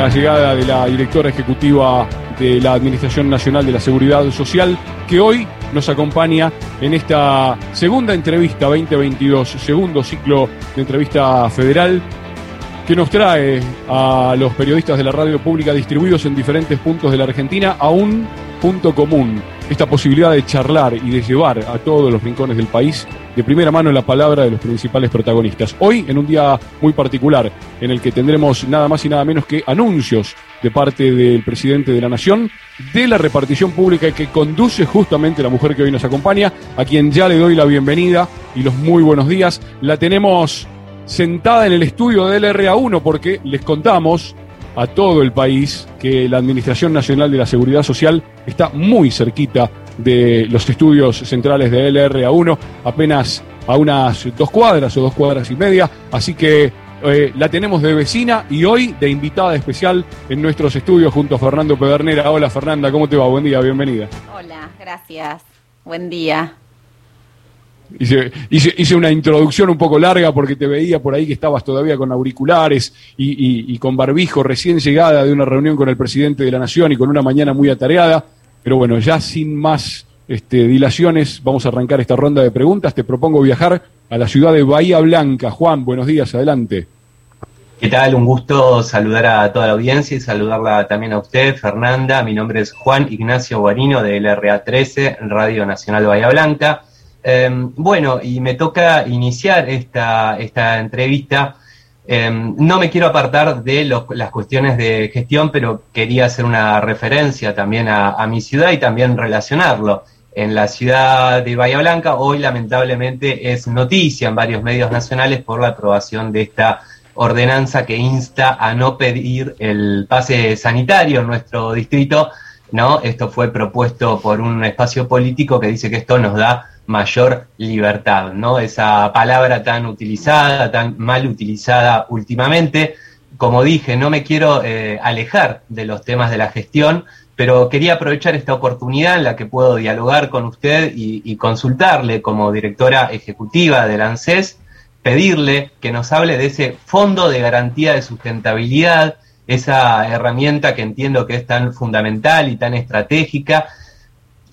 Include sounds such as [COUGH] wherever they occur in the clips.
la llegada de la directora ejecutiva de la Administración Nacional de la Seguridad Social, que hoy nos acompaña en esta segunda entrevista 2022, segundo ciclo de entrevista federal, que nos trae a los periodistas de la radio pública distribuidos en diferentes puntos de la Argentina a un punto común, esta posibilidad de charlar y de llevar a todos los rincones del país de primera mano la palabra de los principales protagonistas. Hoy, en un día muy particular, en el que tendremos nada más y nada menos que anuncios de parte del presidente de la Nación de la repartición pública que conduce justamente la mujer que hoy nos acompaña, a quien ya le doy la bienvenida y los muy buenos días. La tenemos sentada en el estudio del RA1 porque les contamos a todo el país que la Administración Nacional de la Seguridad Social está muy cerquita de los estudios centrales de LRA1, apenas a unas dos cuadras o dos cuadras y media, así que eh, la tenemos de vecina y hoy de invitada especial en nuestros estudios junto a Fernando Pedernera. Hola Fernanda, ¿cómo te va? Buen día, bienvenida. Hola, gracias. Buen día. Hice, una introducción un poco larga porque te veía por ahí que estabas todavía con auriculares y, con barbijo recién llegada de una reunión con el presidente de la Nación y con una mañana muy atareada. Pero bueno, ya sin más este, dilaciones, vamos a arrancar esta ronda de preguntas. Te propongo viajar a la ciudad de Bahía Blanca. Juan, buenos días, adelante. ¿Qué tal? Un gusto saludar a toda la audiencia y saludarla también a usted, Fernanda. Mi nombre es Juan Ignacio Guarino de LRA 13, Radio Nacional Bahía Blanca. Em, bueno, y me toca iniciar esta, esta entrevista. Em, no me quiero apartar de las cuestiones de gestión, pero quería hacer una referencia también a, mi ciudad y también relacionarlo. En la ciudad de Bahía Blanca, hoy lamentablemente es noticia en varios medios nacionales por la aprobación de esta ordenanza que insta a no pedir el pase sanitario en nuestro distrito. ¿no? Esto fue propuesto por un espacio político que dice que esto nos da mayor libertad, ¿no? Esa palabra tan utilizada, tan mal utilizada últimamente. Como dije, no me quiero eh, alejar de los temas de la gestión, pero quería aprovechar esta oportunidad en la que puedo dialogar con usted y, consultarle como directora ejecutiva del ANSES, pedirle que nos hable de ese fondo de garantía de sustentabilidad, esa herramienta que entiendo que es tan fundamental y tan estratégica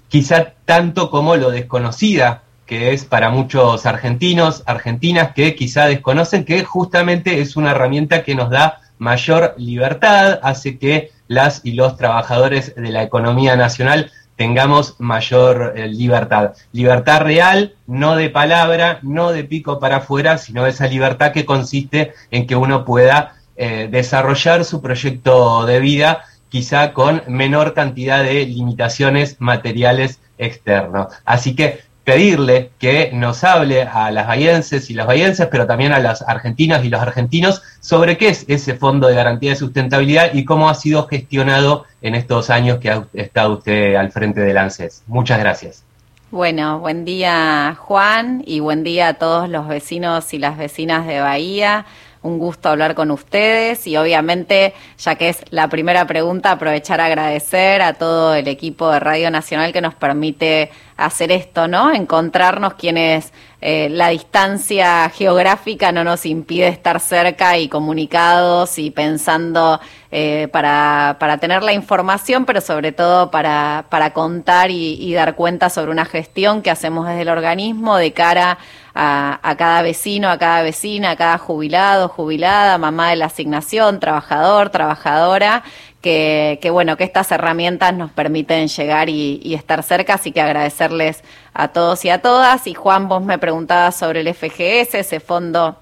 quizá tanto como lo desconocida que es para muchos argentinos, argentinas que quizá desconocen que justamente es una herramienta que nos da mayor libertad, hace que las y los trabajadores de la economía nacional tengamos mayor eh, libertad. Libertad real, no de palabra, no de pico para afuera, sino esa libertad que consiste en que uno pueda eh, desarrollar su proyecto de vida quizá con menor cantidad de limitaciones materiales externos. Así que pedirle que nos hable a las bahienses y las bahienses, pero también a las argentinas y los argentinos, sobre qué es ese Fondo de Garantía de Sustentabilidad y cómo ha sido gestionado en estos años que ha estado usted al frente del ANSES. Muchas gracias. Bueno, buen día Juan y buen día a todos los vecinos y las vecinas de Bahía un gusto hablar con ustedes y obviamente, ya que es la primera pregunta, aprovechar a agradecer a todo el equipo de Radio Nacional que nos permite hacer esto, ¿no? Encontrarnos quienes eh, la distancia geográfica no nos impide estar cerca y comunicados y pensando eh, para, para, tener la información, pero sobre todo para, para contar y, y, dar cuenta sobre una gestión que hacemos desde el organismo de cara a, a, cada vecino, a cada vecina, a cada jubilado, jubilada, mamá de la asignación, trabajador, trabajadora, que, que, bueno, que estas herramientas nos permiten llegar y, y, estar cerca, así que agradecerles a todos y a todas. Y Juan, vos me preguntabas sobre el FGS, ese fondo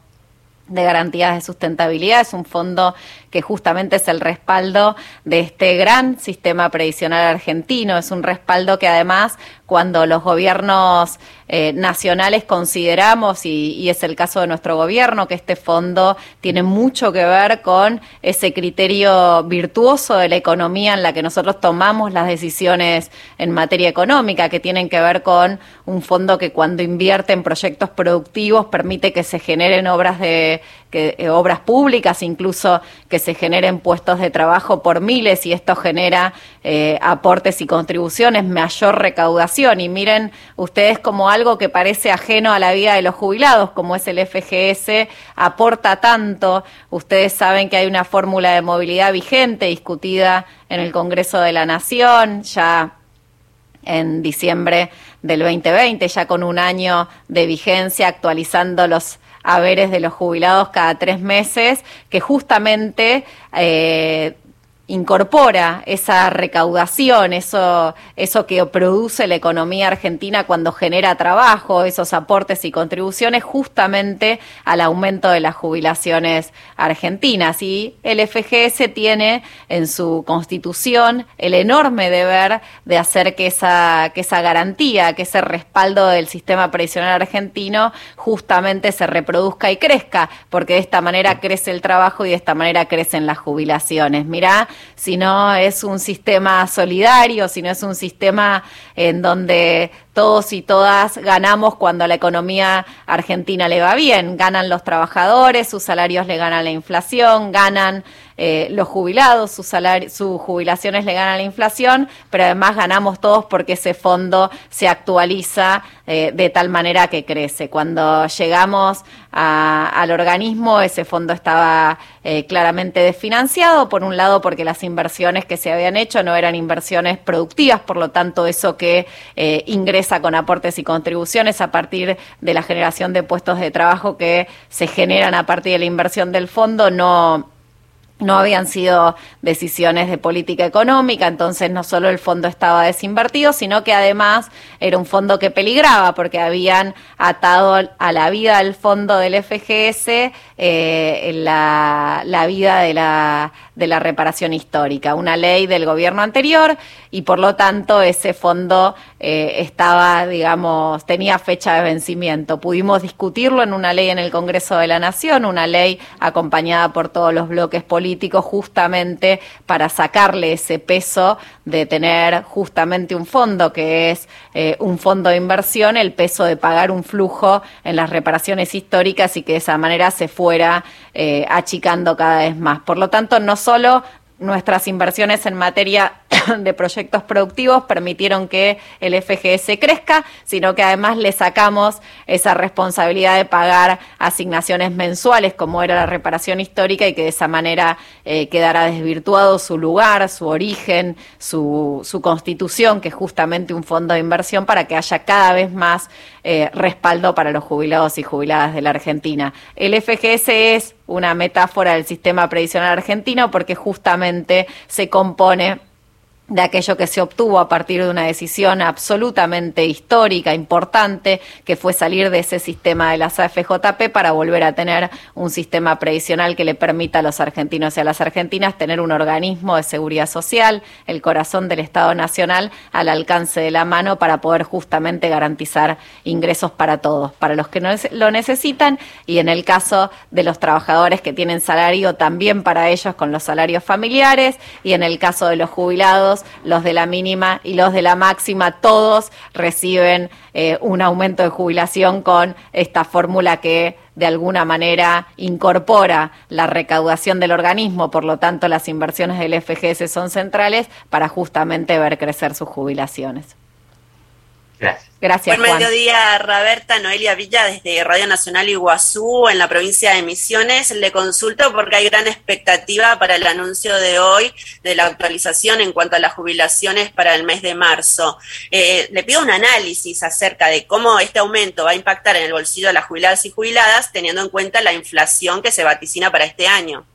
de garantías de sustentabilidad, es un fondo que justamente es el respaldo de este gran sistema previsional argentino. Es un respaldo que además cuando los gobiernos eh, nacionales consideramos, y, es el caso de nuestro gobierno, que este fondo tiene mucho que ver con ese criterio virtuoso de la economía en la que nosotros tomamos las decisiones en materia económica, que tienen que ver con un fondo que cuando invierte en proyectos productivos permite que se generen obras de que, eh, obras públicas, incluso que se generen puestos de trabajo por miles y esto genera eh, aportes y contribuciones, mayor recaudación. Y miren ustedes como algo que parece ajeno a la vida de los jubilados, como es el FGS, aporta tanto. Ustedes saben que hay una fórmula de movilidad vigente discutida en el Congreso de la Nación, ya en diciembre del 2020, ya con un año de vigencia, actualizando los haberes de los jubilados cada tres meses, que justamente eh, incorpora esa recaudación, eso, eso que produce la economía argentina cuando genera trabajo, esos aportes y contribuciones justamente al aumento de las jubilaciones argentinas. Y el FGS tiene en su constitución el enorme deber de hacer que esa, que esa garantía, que ese respaldo del sistema previsional argentino justamente se reproduzca y crezca, porque de esta manera crece el trabajo y de esta manera crecen las jubilaciones. Mirá, si no es un sistema solidario, si no es un sistema en donde todos y todas ganamos cuando la economía argentina le va bien. Ganan los trabajadores, sus salarios le ganan la inflación, ganan eh, los jubilados, sus, sus jubilaciones le ganan la inflación, pero además ganamos todos porque ese fondo se actualiza eh, de tal manera que crece. Cuando llegamos al organismo, ese fondo estaba eh, claramente desfinanciado, por un lado porque las inversiones que se habían hecho no eran inversiones productivas, por lo tanto eso que ingresa con aportes y contribuciones a partir de la generación de puestos de trabajo que se generan a partir de la inversión del fondo, no no habían sido decisiones de política económica, entonces no solo el fondo estaba desinvertido, sino que además era un fondo que peligraba porque habían atado a la vida del fondo del FGS eh, la, la, vida de la, de la reparación histórica, una ley del gobierno anterior y por lo tanto ese fondo eh, estaba, digamos, tenía fecha de vencimiento. Pudimos discutirlo en una ley en el Congreso de la Nación, una ley acompañada por todos los bloques políticos justamente para sacarle ese peso de tener justamente un fondo que es eh, un fondo de inversión, el peso de pagar un flujo en las reparaciones históricas y que de esa manera se fue fuera eh, achicando cada vez más. Por lo tanto, no solo nuestras inversiones en materia [COUGHS] de proyectos productivos permitieron que el FGS crezca, sino que además le sacamos esa responsabilidad de pagar asignaciones mensuales como era la reparación histórica y que de esa manera eh, quedara desvirtuado su lugar, su origen, su, su, constitución, que es justamente un fondo de inversión para que haya cada vez más eh, respaldo para los jubilados y jubiladas de la Argentina. El FGS es una metáfora del sistema previsional argentino porque justamente se compone de aquello que se obtuvo a partir de una decisión absolutamente histórica, importante, que fue salir de ese sistema de las AFJP para volver a tener un sistema previsional que le permita a los argentinos y a las argentinas tener un organismo de seguridad social, el corazón del Estado Nacional, al alcance de la mano para poder justamente garantizar ingresos para todos, para los que no lo necesitan y en el caso de los trabajadores que tienen salario, también para ellos con los salarios familiares y en el caso de los jubilados, los de la mínima y los de la máxima, todos reciben eh, un aumento de jubilación con esta fórmula que de alguna manera incorpora la recaudación del organismo, por lo tanto las inversiones del FGS son centrales para justamente ver crecer sus jubilaciones. Gracias. Gracias. Buen mediodía, Roberta Noelia Villa, desde Radio Nacional Iguazú, en la provincia de Misiones. Le consulto porque hay gran expectativa para el anuncio de hoy de la actualización en cuanto a las jubilaciones para el mes de marzo. Eh, le pido un análisis acerca de cómo este aumento va a impactar en el bolsillo de las jubiladas y jubiladas, teniendo en cuenta la inflación que se vaticina para este año.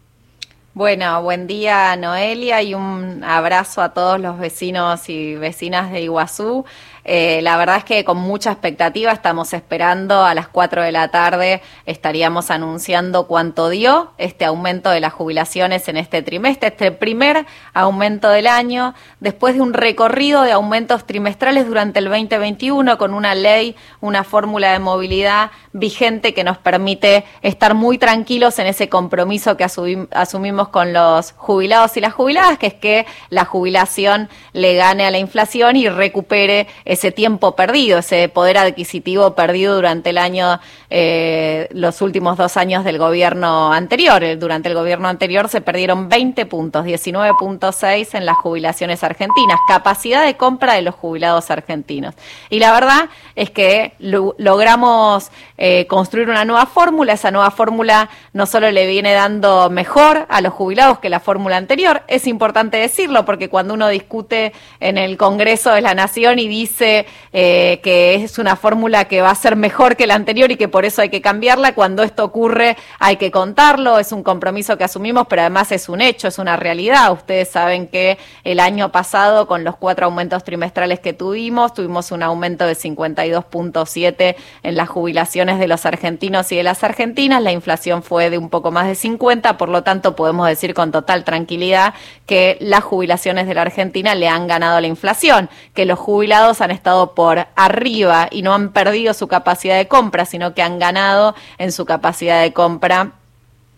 Bueno, buen día Noelia y un abrazo a todos los vecinos y vecinas de Iguazú. Eh, la verdad es que con mucha expectativa estamos esperando a las 4 de la tarde estaríamos anunciando cuánto dio este aumento de las jubilaciones en este trimestre, este primer aumento del año, después de un recorrido de aumentos trimestrales durante el 2021 con una ley, una fórmula de movilidad vigente que nos permite estar muy tranquilos en ese compromiso que asumimos con los jubilados y las jubiladas, que es que la jubilación le gane a la inflación y recupere ese tiempo perdido, ese poder adquisitivo perdido durante el año, eh, los últimos dos años del gobierno anterior. Durante el gobierno anterior se perdieron 20 puntos, 19.6 en las jubilaciones argentinas, capacidad de compra de los jubilados argentinos. Y la verdad es que logramos eh, construir una nueva fórmula, esa nueva fórmula no solo le viene dando mejor a los jubilados que la fórmula anterior, es importante decirlo porque cuando uno discute en el Congreso de la Nación y dice eh, que es una fórmula que va a ser mejor que la anterior y que por eso hay que cambiarla, cuando esto ocurre hay que contarlo, es un compromiso que asumimos, pero además es un hecho, es una realidad. Ustedes saben que el año pasado, con los cuatro aumentos trimestrales que tuvimos, tuvimos un aumento de 52.7 en las jubilaciones de los argentinos y de las argentinas, la inflación fue de un poco más de 50, por lo tanto podemos decir con total tranquilidad que las jubilaciones de la Argentina le han ganado la inflación, que los jubilados han estado por arriba y no han perdido su capacidad de compra, sino que han ganado en su capacidad de compra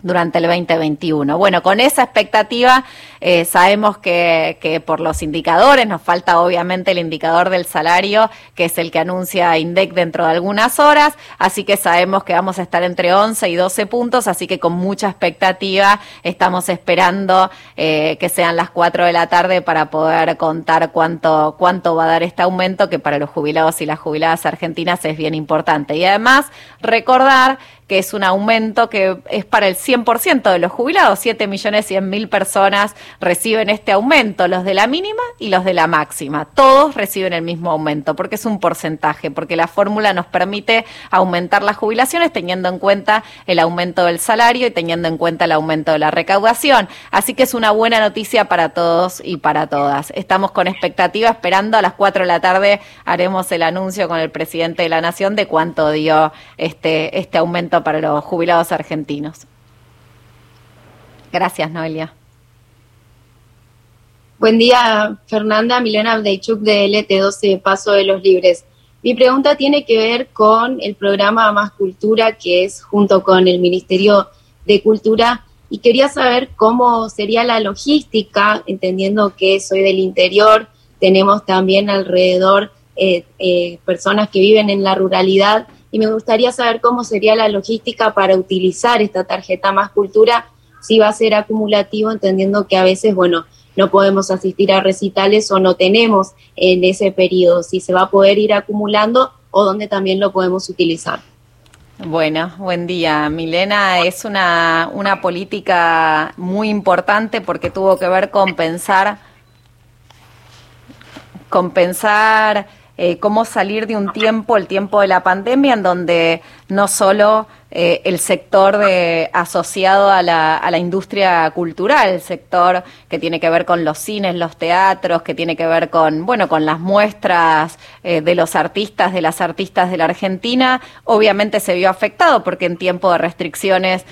durante el 2021. Bueno, con esa expectativa eh, sabemos que, que, por los indicadores, nos falta obviamente el indicador del salario, que es el que anuncia INDEC dentro de algunas horas, así que sabemos que vamos a estar entre 11 y 12 puntos, así que con mucha expectativa estamos esperando eh, que sean las 4 de la tarde para poder contar cuánto, cuánto va a dar este aumento, que para los jubilados y las jubiladas argentinas es bien importante. Y además, recordar que es un aumento que es para el 100% de los jubilados, 7 millones 100 mil personas reciben este aumento, los de la mínima y los de la máxima. Todos reciben el mismo aumento porque es un porcentaje, porque la fórmula nos permite aumentar las jubilaciones teniendo en cuenta el aumento del salario y teniendo en cuenta el aumento de la recaudación. Así que es una buena noticia para todos y para todas. Estamos con expectativa esperando a las 4 de la tarde haremos el anuncio con el presidente de la Nación de cuánto dio este, este aumento para los jubilados argentinos. Gracias, Noelia. Buen día, Fernanda. Milena Abdeichuk de LT12 Paso de los Libres. Mi pregunta tiene que ver con el programa Más Cultura, que es junto con el Ministerio de Cultura, y quería saber cómo sería la logística, entendiendo que soy del interior, tenemos también alrededor eh, eh, personas que viven en la ruralidad, y me gustaría saber cómo sería la logística para utilizar esta tarjeta Más Cultura, si va a ser acumulativo, entendiendo que a veces, bueno, no podemos asistir a recitales o no tenemos en ese periodo, si se va a poder ir acumulando o dónde también lo podemos utilizar. Bueno, buen día. Milena es una, una política muy importante porque tuvo que ver con pensar, compensar eh, cómo salir de un tiempo, el tiempo de la pandemia, en donde no solo eh, el sector de, asociado a la, industria cultural, el sector que tiene que ver con los cines, los teatros, que tiene que ver con, bueno, con las muestras eh, de los artistas, de las artistas de la Argentina, obviamente se vio afectado porque en tiempo de restricciones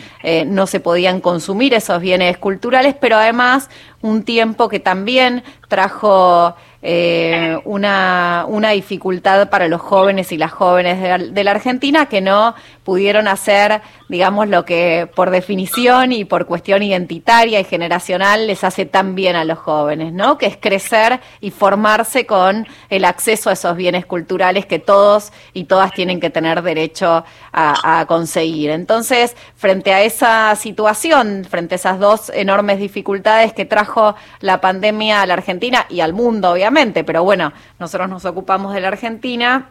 no se podían consumir esos bienes culturales, pero además un tiempo que también trajo una, una dificultad para los jóvenes y las jóvenes de la Argentina que no pudieron hacer, digamos, lo que por definición y por cuestión identitaria y generacional les hace tan bien a los jóvenes, ¿no? Que es crecer y formarse con el acceso a esos bienes culturales que todos y todas tienen que tener derecho a, conseguir. Entonces, frente a esa situación, frente a esas dos enormes dificultades que trajo la pandemia a la Argentina y al mundo, obviamente, pero bueno, nosotros nos ocupamos de la Argentina,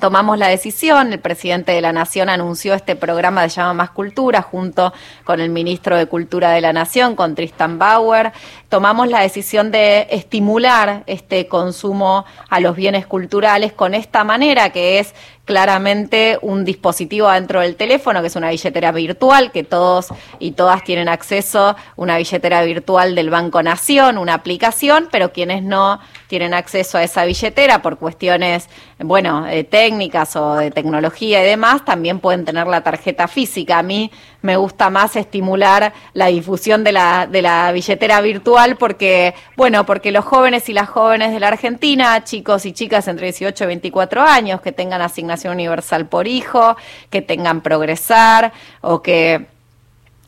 tomamos la decisión, el presidente de la Nación anunció este programa de Llama Más Cultura junto con el ministro de Cultura de la Nación, con Tristan Bauer. Tomamos la decisión de estimular este consumo a los bienes culturales con esta manera que es claramente un dispositivo dentro del teléfono, que es una billetera virtual, que todos y todas tienen acceso, una billetera virtual del Banco Nación, una aplicación, pero quienes no tienen acceso a esa billetera por cuestiones, bueno, eh, técnicas o de tecnología y demás, también pueden tener la tarjeta física. A mí me gusta más estimular la difusión de la, de la billetera virtual porque, bueno, porque los jóvenes y las jóvenes de la Argentina, chicos y chicas entre 18 y 24 años, que tengan asignación universal por hijo, que tengan progresar o que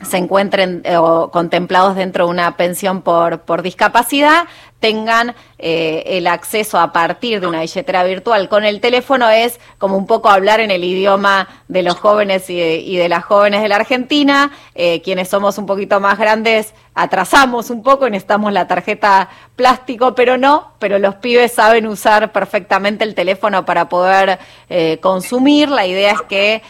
se encuentren eh, o contemplados dentro de una pensión por, por discapacidad tengan eh, el acceso a partir de una billetera virtual con el teléfono es como un poco hablar en el idioma de los jóvenes y de, las jóvenes de la Argentina. Eh, quienes somos un poquito más grandes atrasamos un poco y necesitamos la tarjeta plástico, pero no, pero los pibes saben usar perfectamente el teléfono para poder eh, consumir. La idea es que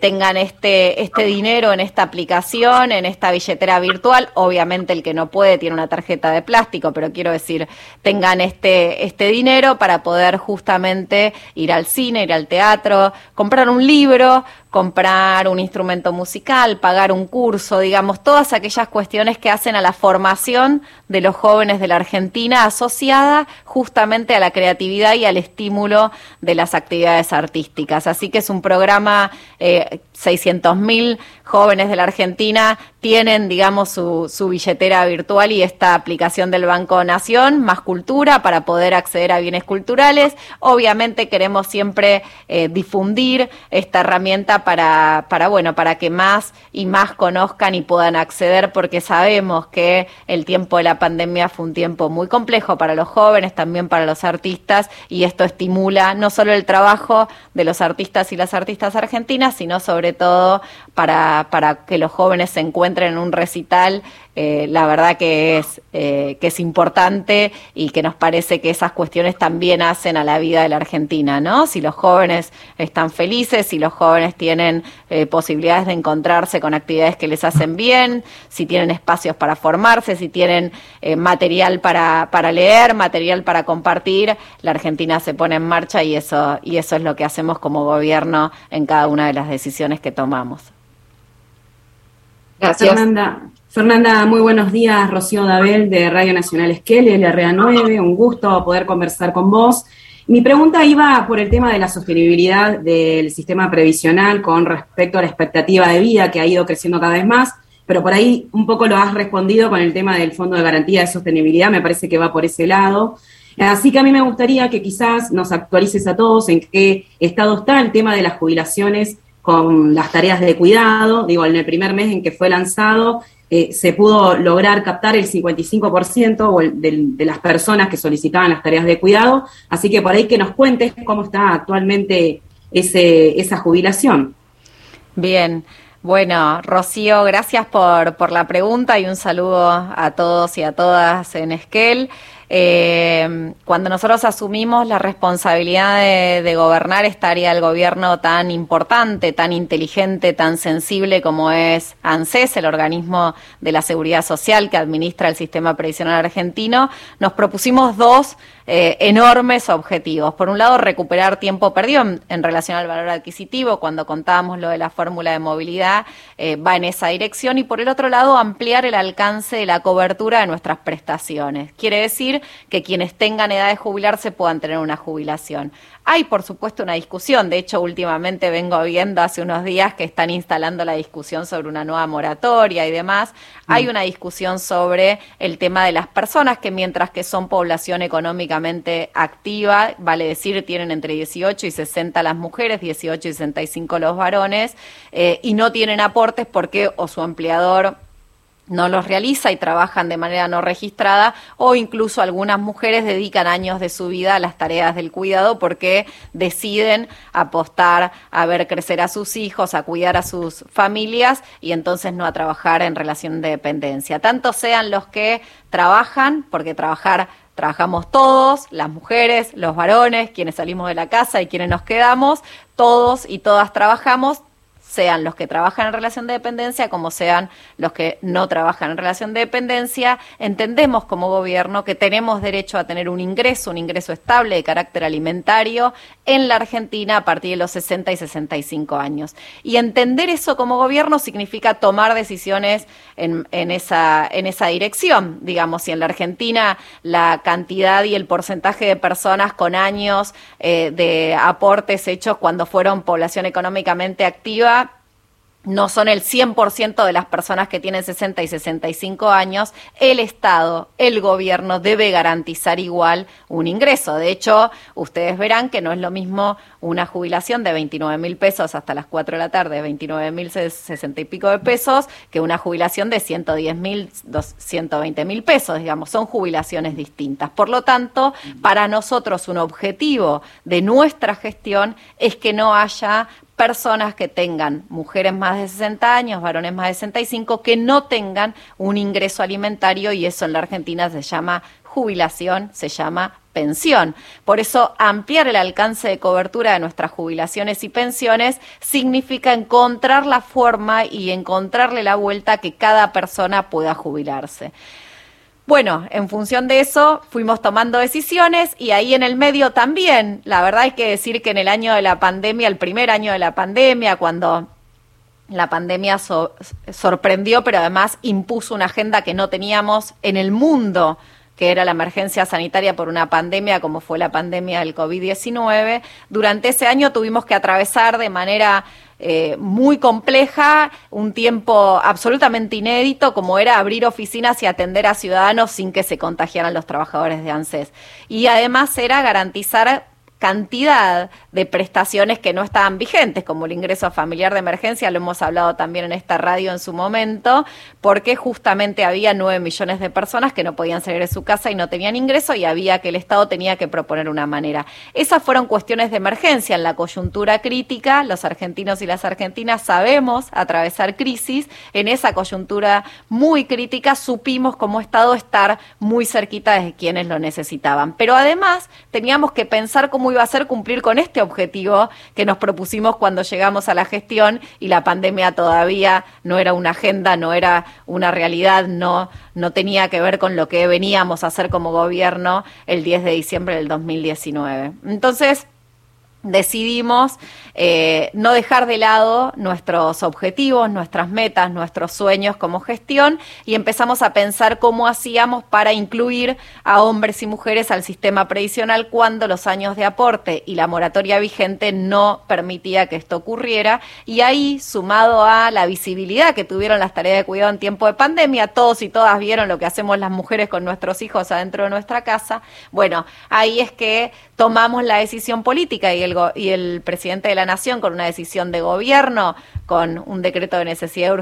tengan este, este dinero en esta aplicación, en esta billetera virtual. Obviamente el que no puede tiene una tarjeta de plástico, pero quiero decir, tengan este, este dinero para poder justamente ir al cine, ir al teatro, comprar un libro, comprar un instrumento musical, pagar un curso, digamos, todas aquellas cuestiones que hacen a la formación de los jóvenes de la Argentina asociada justamente a la creatividad y al estímulo de las actividades artísticas. Así que es un programa, eh, 600.000 jóvenes de la Argentina tienen, digamos, su, su billetera virtual y esta aplicación del Banco Nación, más cultura para poder acceder a bienes culturales. Obviamente queremos siempre eh, difundir esta herramienta para, para, bueno, para que más y más conozcan y puedan acceder, porque sabemos que el tiempo de la pandemia fue un tiempo muy complejo para los jóvenes, también para los artistas, y esto estimula no solo el trabajo de los artistas y las artistas argentinas, sino sobre todo para, que los jóvenes se encuentren en un recital eh, la verdad que es, eh, que es importante y que nos parece que esas cuestiones también hacen a la vida de la Argentina, ¿no? Si los jóvenes están felices, si los jóvenes tienen eh, posibilidades de encontrarse con actividades que les hacen bien, si tienen espacios para formarse, si tienen material para, para leer, material para compartir, la Argentina se pone en marcha y eso, y eso es lo que hacemos como gobierno en cada una de las decisiones que tomamos. Gracias. Fernanda, muy buenos días. Rocío Dabel de Radio Nacional Esquel, LRA9. Un gusto poder conversar con vos. Mi pregunta iba por el tema de la sostenibilidad del sistema previsional con respecto a la expectativa de vida que ha ido creciendo cada vez más, pero por ahí un poco lo has respondido con el tema del Fondo de Garantía de Sostenibilidad, me parece que va por ese lado. Así que a mí me gustaría que quizás nos actualices a todos en qué estado está el tema de las jubilaciones con las tareas de cuidado. Digo, en el primer mes en que fue lanzado, eh, se pudo lograr captar el 55% de, las personas que solicitaban las tareas de cuidado. Así que por ahí que nos cuentes cómo está actualmente ese, esa jubilación. Bien. Bueno, Rocío, gracias por, por la pregunta y un saludo a todos y a todas en Esquel. Eh, cuando nosotros asumimos la responsabilidad de, gobernar esta área del gobierno tan importante, tan inteligente, tan sensible como es ANSES, el organismo de la seguridad social que administra el sistema previsional argentino, nos propusimos dos eh, enormes objetivos. Por un lado, recuperar tiempo perdido en, relación al valor adquisitivo, cuando contábamos lo de la fórmula de movilidad, eh, va en esa dirección, y por el otro lado, ampliar el alcance de la cobertura de nuestras prestaciones. Quiere decir que quienes tengan edad de jubilarse puedan tener una jubilación. Hay, por supuesto, una discusión. De hecho, últimamente vengo viendo hace unos días que están instalando la discusión sobre una nueva moratoria y demás. Hay mm. una discusión sobre el tema de las personas que mientras que son población económicamente activa, vale decir, tienen entre 18 y 60 las mujeres, 18 y 65 los varones, eh, y no tienen aportes porque o su empleador no los realiza y trabajan de manera no registrada o incluso algunas mujeres dedican años de su vida a las tareas del cuidado porque deciden apostar a ver crecer a sus hijos, a cuidar a sus familias y entonces no a trabajar en relación de dependencia. Tanto sean los que trabajan, porque trabajar trabajamos todos, las mujeres, los varones, quienes salimos de la casa y quienes nos quedamos, todos y todas trabajamos, sean los que trabajan en relación de dependencia como sean los que no trabajan en relación de dependencia, entendemos como gobierno que tenemos derecho a tener un ingreso, un ingreso estable de carácter alimentario en la Argentina a partir de los 60 y 65 años. Y entender eso como gobierno significa tomar decisiones en, esa, en esa dirección. Digamos, si en la Argentina la cantidad y el porcentaje de personas con años eh, de aportes hechos cuando fueron población económicamente activa no son el 100% de las personas que tienen 60 y 65 años, el Estado, el gobierno debe garantizar igual un ingreso. De hecho, ustedes verán que no es lo mismo una jubilación de 29 mil pesos hasta las 4 de la tarde, 29 mil 60 y pico de pesos, que una jubilación de 110 mil, 120 mil pesos, digamos, son jubilaciones distintas. Por lo tanto, para nosotros un objetivo de nuestra gestión es que no haya personas que tengan mujeres más de 60 años, varones más de 65, que no tengan un ingreso alimentario y eso en la Argentina se llama jubilación, se llama pensión. Por eso ampliar el alcance de cobertura de nuestras jubilaciones y pensiones significa encontrar la forma y encontrarle la vuelta que cada persona pueda jubilarse. Bueno, en función de eso fuimos tomando decisiones y ahí en el medio también, la verdad hay que decir que en el año de la pandemia, el primer año de la pandemia, cuando la pandemia sorprendió, pero además impuso una agenda que no teníamos en el mundo que era la emergencia sanitaria por una pandemia como fue la pandemia del COVID-19. Durante ese año tuvimos que atravesar de manera eh, muy compleja, un tiempo absolutamente inédito, como era abrir oficinas y atender a ciudadanos sin que se contagiaran los trabajadores de ANSES. Y además era garantizar cantidad de prestaciones que no estaban vigentes, como el ingreso familiar de emergencia, lo hemos hablado también en esta radio en su momento, porque justamente había nueve millones de personas que no podían salir de su casa y no tenían ingreso y había que el Estado tenía que proponer una manera. Esas fueron cuestiones de emergencia en la coyuntura crítica, los argentinos y las argentinas sabemos atravesar crisis, en esa coyuntura muy crítica supimos como Estado estar muy cerquita de quienes lo necesitaban, pero además teníamos que pensar cómo iba a ser cumplir con este objetivo que nos propusimos cuando llegamos a la gestión y la pandemia todavía no era una agenda, no era una realidad, no, no tenía que ver con lo que veníamos a hacer como gobierno el 10 de diciembre del 2019. Entonces, decidimos eh, no dejar de lado nuestros objetivos, nuestras metas, nuestros sueños como gestión y empezamos a pensar cómo hacíamos para incluir a hombres y mujeres al sistema previsional cuando los años de aporte y la moratoria vigente no permitía que esto ocurriera. Y ahí sumado a la visibilidad que tuvieron las tareas de cuidado en tiempo de pandemia, todos y todas vieron lo que hacemos las mujeres con nuestros hijos adentro de nuestra casa, bueno, ahí es que tomamos la decisión política y el, y el presidente de la Nación, con una decisión de gobierno, con un decreto de necesidad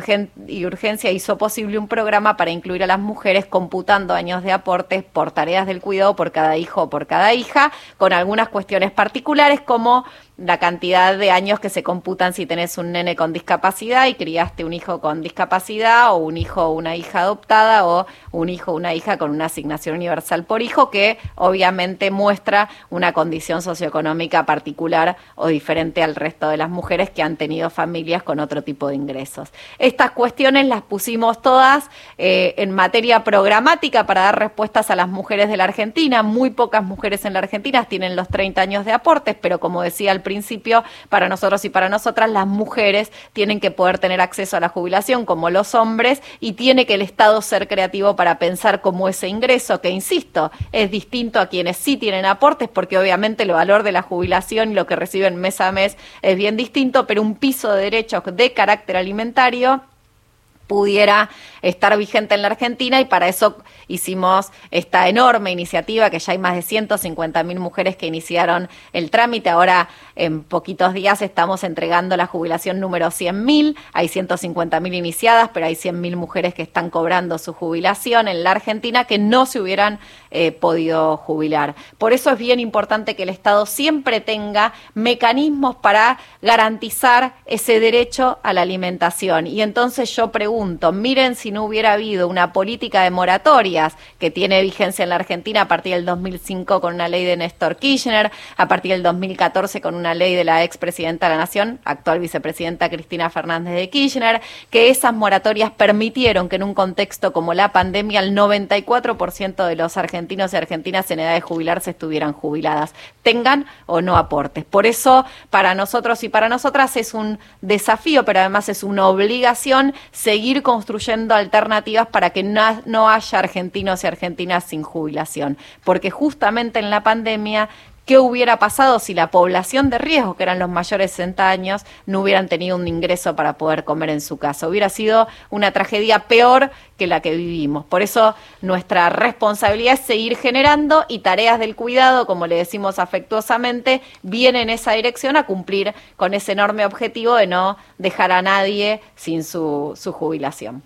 y urgencia, hizo posible un programa para incluir a las mujeres computando años de aportes por tareas del cuidado por cada hijo o por cada hija, con algunas cuestiones particulares como la cantidad de años que se computan si tenés un nene con discapacidad y criaste un hijo con discapacidad o un hijo o una hija adoptada o un hijo o una hija con una asignación universal por hijo que obviamente muestra una condición socioeconómica particular o diferente al resto de las mujeres que han tenido familias con otro tipo de ingresos. Estas cuestiones las pusimos todas eh, en materia programática para dar respuestas a las mujeres de la Argentina. Muy pocas mujeres en la Argentina tienen los 30 años de aportes, pero como decía el principio, para nosotros y para nosotras, las mujeres tienen que poder tener acceso a la jubilación como los hombres y tiene que el Estado ser creativo para pensar cómo ese ingreso, que insisto, es distinto a quienes sí tienen aportes, porque obviamente el valor de la jubilación y lo que reciben mes a mes es bien distinto, pero un piso de derechos de carácter alimentario pudiera estar vigente en la Argentina y para eso hicimos esta enorme iniciativa que ya hay más de 150 mil mujeres que iniciaron el trámite. Ahora en poquitos días estamos entregando la jubilación número 100 mil. Hay 150 mil iniciadas, pero hay 100 mil mujeres que están cobrando su jubilación en la Argentina que no se hubieran eh, podido jubilar. Por eso es bien importante que el Estado siempre tenga mecanismos para garantizar ese derecho a la alimentación. Y entonces yo pregunto, miren si no hubiera habido una política de moratorias que tiene vigencia en la Argentina a partir del 2005 con una ley de Néstor Kirchner, a partir del 2014 con una ley de la expresidenta de la Nación, actual vicepresidenta Cristina Fernández de Kirchner, que esas moratorias permitieron que en un contexto como la pandemia el 94% de los argentinos y argentinas en edad de jubilarse estuvieran jubiladas, tengan o no aportes. Por eso, para nosotros y para nosotras es un desafío, pero además es una obligación seguir construyendo alternativas para que no, haya argentinos y argentinas sin jubilación, porque justamente en la pandemia qué hubiera pasado si la población de riesgo, que eran los mayores de 60 años, no hubieran tenido un ingreso para poder comer en su casa. Hubiera sido una tragedia peor que la que vivimos. Por eso nuestra responsabilidad es seguir generando y tareas del cuidado, como le decimos afectuosamente, vienen en esa dirección a cumplir con ese enorme objetivo de no dejar a nadie sin su, su jubilación.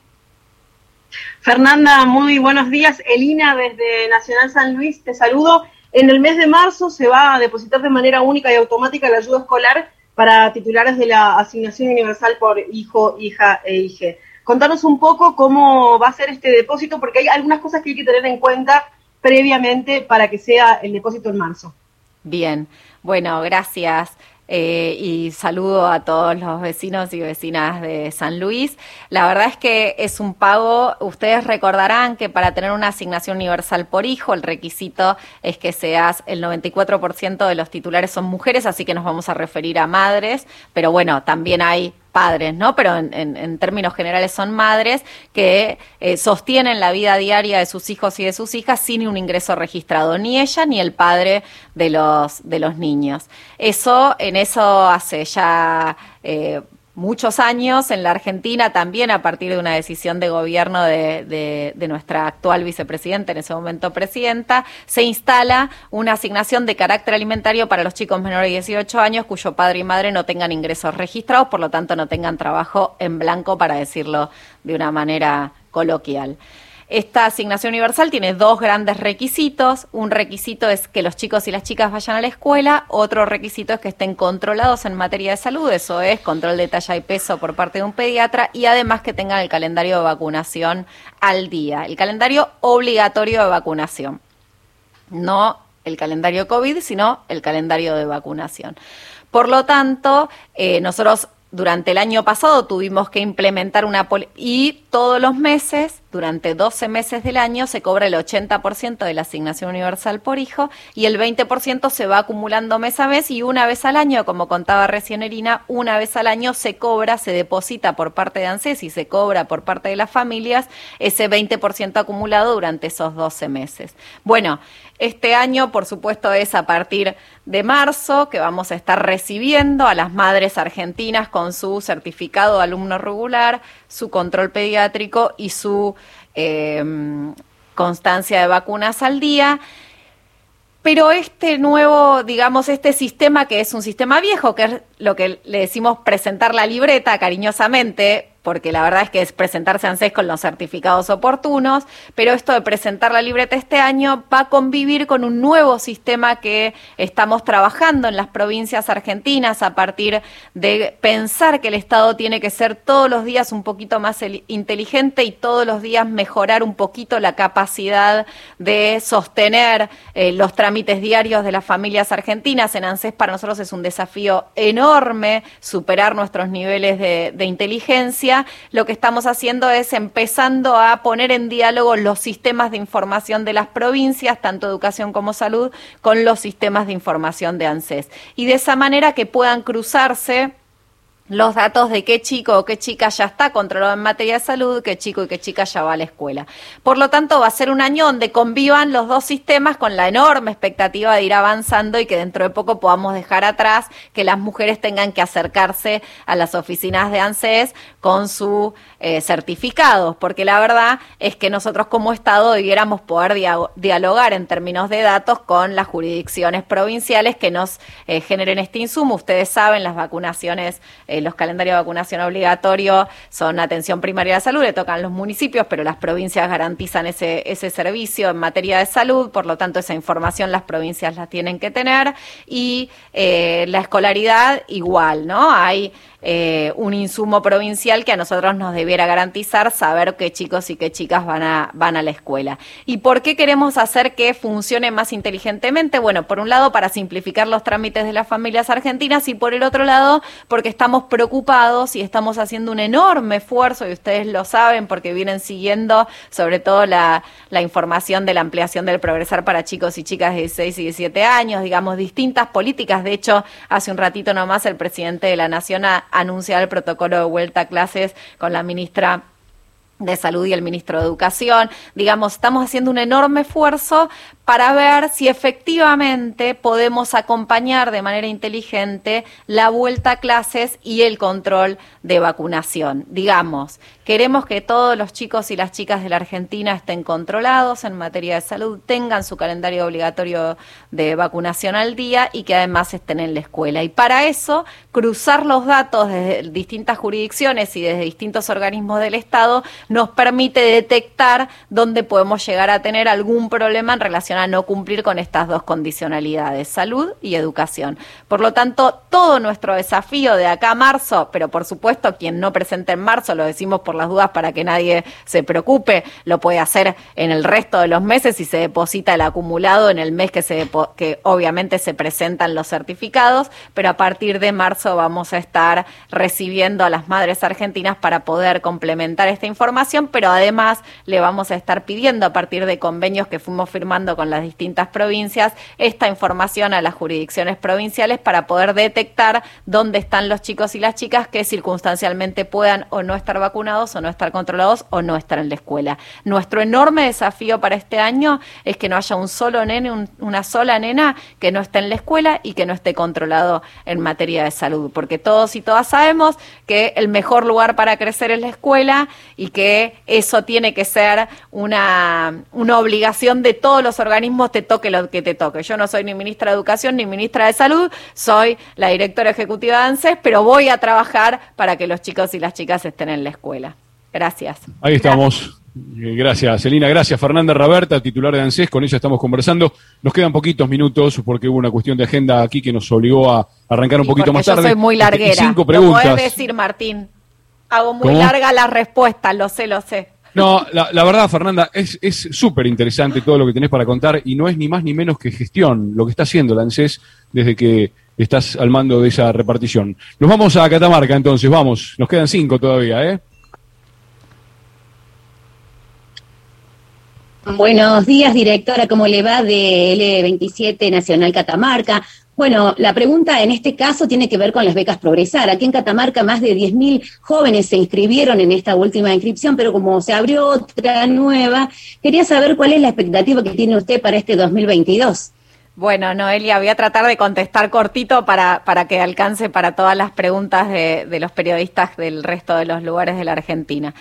Fernanda, muy buenos días. Elina desde Nacional San Luis, te saludo. En el mes de marzo se va a depositar de manera única y automática la ayuda escolar para titulares de la asignación universal por hijo, hija e hija. Contanos un poco cómo va a ser este depósito, porque hay algunas cosas que hay que tener en cuenta previamente para que sea el depósito en marzo. Bien, bueno, gracias. Eh, y saludo a todos los vecinos y vecinas de San Luis. La verdad es que es un pago, ustedes recordarán que para tener una asignación universal por hijo, el requisito es que seas el 94% de los titulares son mujeres, así que nos vamos a referir a madres, pero bueno, también hay padres, ¿no? Pero en, términos generales son madres que eh, sostienen la vida diaria de sus hijos y de sus hijas sin un ingreso registrado, ni ella ni el padre de los, de los niños. Eso, en eso hace ya eh, muchos años en la Argentina, también a partir de una decisión de gobierno de, nuestra actual vicepresidenta, en ese momento presidenta, se instala una asignación de carácter alimentario para los chicos menores de 18 años cuyo padre y madre no tengan ingresos registrados, por lo tanto no tengan trabajo en blanco, para decirlo de una manera coloquial. Esta asignación universal tiene dos grandes requisitos. Un requisito es que los chicos y las chicas vayan a la escuela, otro requisito es que estén controlados en materia de salud, eso es control de talla y peso por parte de un pediatra y además que tengan el calendario de vacunación al día, el calendario obligatorio de vacunación. No el calendario COVID, sino el calendario de vacunación. Por lo tanto, eh, nosotros durante el año pasado tuvimos que implementar una y todos los meses, durante 12 meses del año, se cobra el 80% de la asignación universal por hijo y el 20% se va acumulando mes a mes y una vez al año, como contaba recién Erina, una vez al año se cobra, se deposita por parte de ANSES y se cobra por parte de las familias ese 20% acumulado durante esos 12 meses. Bueno, este año, por supuesto, es a partir de marzo que vamos a estar recibiendo a las madres argentinas con su certificado de alumno regular, su control pediátrico y su em, constancia de vacunas al día. Pero este nuevo, digamos, este sistema que es un sistema viejo, que es lo que le decimos presentar la libreta cariñosamente, porque la verdad es que es presentarse ANSES con los certificados oportunos, pero esto de presentar la libreta este año va a convivir con un nuevo sistema que estamos trabajando en las provincias argentinas a partir de pensar que el Estado tiene que ser todos los días un poquito más inteligente y todos los días mejorar un poquito la capacidad de sostener eh, los trámites diarios de las familias argentinas. En ANSES para nosotros es un desafío enorme superar nuestros niveles de inteligencia lo que estamos haciendo es empezando a poner en diálogo los sistemas de información de las provincias, tanto educación como salud, con los sistemas de información de ANSES. Y de esa manera que puedan cruzarse los datos de qué chico o qué chica ya está controlado en materia de salud, qué chico y qué chica ya va a la escuela. Por lo tanto, va a ser un año donde convivan los dos sistemas con la enorme expectativa de ir avanzando y que dentro de poco podamos dejar atrás que las mujeres tengan que acercarse a las oficinas de ANSES con sus eh, certificados, porque la verdad es que nosotros como Estado debiéramos poder dialogar en términos de datos con las jurisdicciones provinciales que nos eh, generen este insumo. Ustedes saben, las vacunaciones los calendarios de vacunación obligatorio son atención primaria de salud, le tocan los municipios, pero las provincias garantizan ese, ese servicio en materia de salud, por lo tanto esa información las provincias la tienen que tener y eh, la escolaridad igual, ¿no? Hay eh, un insumo provincial que a nosotros nos debiera garantizar saber qué chicos y qué chicas van a, van a la escuela. ¿Y por qué queremos hacer que funcione más inteligentemente? Bueno, por un lado, para simplificar los trámites de las familias argentinas y por el otro lado, porque estamos preocupados y estamos haciendo un enorme esfuerzo, y ustedes lo saben porque vienen siguiendo sobre todo la, la información de la ampliación del progresar para chicos y chicas de 16 y 17 años, digamos, distintas políticas. De hecho, hace un ratito nomás el presidente de la Nación anunciar el protocolo de vuelta a clases con la ministra de Salud y el ministro de Educación. Digamos, estamos haciendo un enorme esfuerzo para ver si efectivamente podemos acompañar de manera inteligente la vuelta a clases y el control de vacunación. Digamos, queremos que todos los chicos y las chicas de la Argentina estén controlados en materia de salud, tengan su calendario obligatorio de vacunación al día y que además estén en la escuela. Y para eso, cruzar los datos desde distintas jurisdicciones y desde distintos organismos del Estado nos permite detectar dónde podemos llegar a tener algún problema en relación a no cumplir con estas dos condicionalidades, salud y educación. Por lo tanto, todo nuestro desafío de acá a marzo, pero por supuesto quien no presente en marzo, lo decimos por las dudas para que nadie se preocupe, lo puede hacer en el resto de los meses y se deposita el acumulado en el mes que, se, que obviamente se presentan los certificados, pero a partir de marzo vamos a estar recibiendo a las madres argentinas para poder complementar esta información, pero además le vamos a estar pidiendo a partir de convenios que fuimos firmando con las distintas provincias esta información a las jurisdicciones provinciales para poder detectar dónde están los chicos y las chicas que circunstancialmente puedan o no estar vacunados o no estar controlados o no estar en la escuela. Nuestro enorme desafío para este año es que no haya un solo nene, una sola nena que no esté en la escuela y que no esté controlado en materia de salud, porque todos y todas sabemos que el mejor lugar para crecer es la escuela y que eso tiene que ser una, una obligación de todos los organismos, te toque lo que te toque. Yo no soy ni ministra de Educación ni ministra de Salud, soy la directora ejecutiva de ANSES, pero voy a trabajar para que los chicos y las chicas estén en la escuela. Gracias. Ahí estamos. Gracias, Celina. Gracias, Fernanda Raberta, titular de ANSES. Con ella estamos conversando. Nos quedan poquitos minutos porque hubo una cuestión de agenda aquí que nos obligó a arrancar un poquito más tarde. Yo soy muy larguera. Cinco preguntas. Lo podés decir, Martín. Hago muy larga la respuesta, lo sé, lo sé. No, la, verdad, Fernanda, es súper interesante todo lo que tenés para contar y no es ni más ni menos que gestión, lo que está haciendo la ANSES desde que estás al mando de esa repartición. Nos vamos a Catamarca entonces, vamos, nos quedan cinco todavía, ¿eh? Buenos días, directora. ¿Cómo le va de L27 Nacional Catamarca? Bueno, la pregunta en este caso tiene que ver con las becas Progresar. Aquí en Catamarca más de 10.000 jóvenes se inscribieron en esta última inscripción, pero como se abrió otra nueva, quería saber cuál es la expectativa que tiene usted para este 2022. Bueno, Noelia, voy a tratar de contestar cortito para, para que alcance para todas las preguntas de, de los periodistas del resto de los lugares de la Argentina.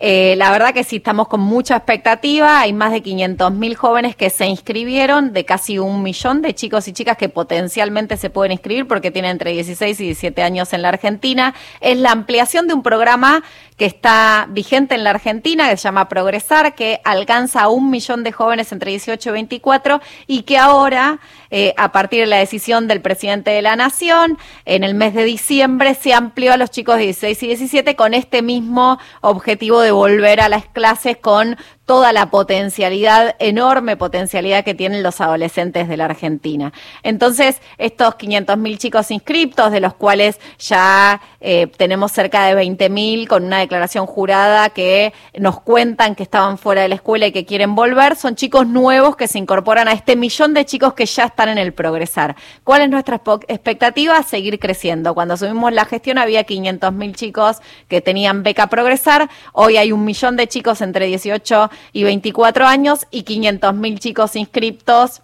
Eh, la verdad que sí, estamos con mucha expectativa. Hay más de 500.000 jóvenes que se inscribieron, de casi un millón de chicos y chicas que potencialmente se pueden inscribir porque tienen entre 16 y 17 años en la Argentina. Es la ampliación de un programa que está vigente en la Argentina, que se llama Progresar, que alcanza a un millón de jóvenes entre 18 y 24 y que ahora, eh, a partir de la decisión del presidente de la Nación, en el mes de diciembre se amplió a los chicos de 16 y 17 con este mismo objetivo de volver a las clases con toda la potencialidad, enorme potencialidad que tienen los adolescentes de la Argentina. Entonces, estos 500.000 chicos inscriptos, de los cuales ya eh, tenemos cerca de 20.000 con una declaración jurada que nos cuentan que estaban fuera de la escuela y que quieren volver, son chicos nuevos que se incorporan a este millón de chicos que ya están en el progresar. ¿Cuál es nuestra expectativa? Seguir creciendo. Cuando asumimos la gestión había 500.000 chicos que tenían beca progresar, hoy hay un millón de chicos entre 18 y 24 años y 500 mil chicos inscriptos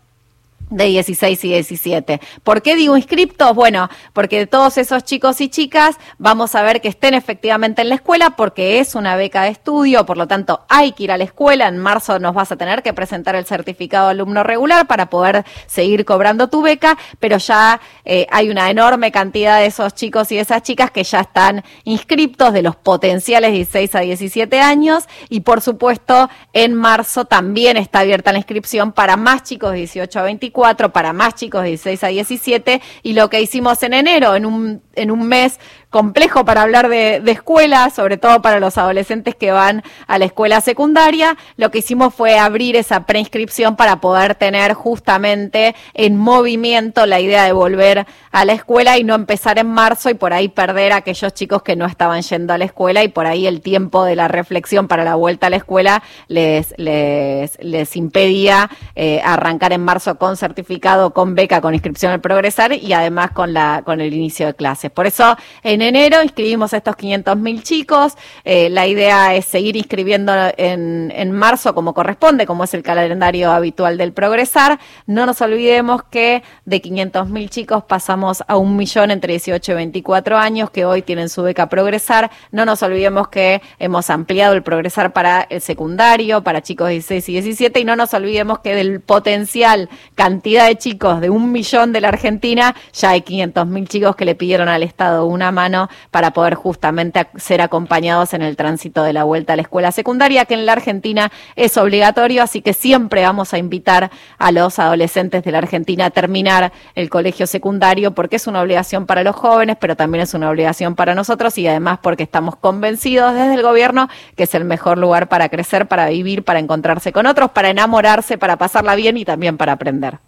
de 16 y 17. ¿Por qué digo inscriptos? Bueno, porque de todos esos chicos y chicas vamos a ver que estén efectivamente en la escuela porque es una beca de estudio, por lo tanto hay que ir a la escuela. En marzo nos vas a tener que presentar el certificado de alumno regular para poder seguir cobrando tu beca, pero ya eh, hay una enorme cantidad de esos chicos y esas chicas que ya están inscriptos de los potenciales 16 a 17 años y por supuesto en marzo también está abierta la inscripción para más chicos de 18 a 24 para más chicos de 16 a 17 y lo que hicimos en enero, en un, en un mes complejo para hablar de, de escuela, sobre todo para los adolescentes que van a la escuela secundaria, lo que hicimos fue abrir esa preinscripción para poder tener justamente en movimiento la idea de volver a la escuela y no empezar en marzo y por ahí perder a aquellos chicos que no estaban yendo a la escuela y por ahí el tiempo de la reflexión para la vuelta a la escuela les, les, les impedía eh, arrancar en marzo con certificado, con beca, con inscripción al progresar y además con, la, con el inicio de clases. Por eso en enero inscribimos a estos 500.000 chicos. Eh, la idea es seguir inscribiendo en, en marzo como corresponde, como es el calendario habitual del Progresar. No nos olvidemos que de 500.000 chicos pasamos a un millón entre 18 y 24 años que hoy tienen su beca Progresar. No nos olvidemos que hemos ampliado el Progresar para el secundario, para chicos de 16 y 17 y no nos olvidemos que del potencial cantidad de chicos de un millón de la Argentina, ya hay 500.000 chicos que le pidieron al Estado una mano para poder justamente ser acompañados en el tránsito de la vuelta a la escuela secundaria, que en la Argentina es obligatorio, así que siempre vamos a invitar a los adolescentes de la Argentina a terminar el colegio secundario porque es una obligación para los jóvenes, pero también es una obligación para nosotros y además porque estamos convencidos desde el gobierno que es el mejor lugar para crecer, para vivir, para encontrarse con otros, para enamorarse, para pasarla bien y también para aprender.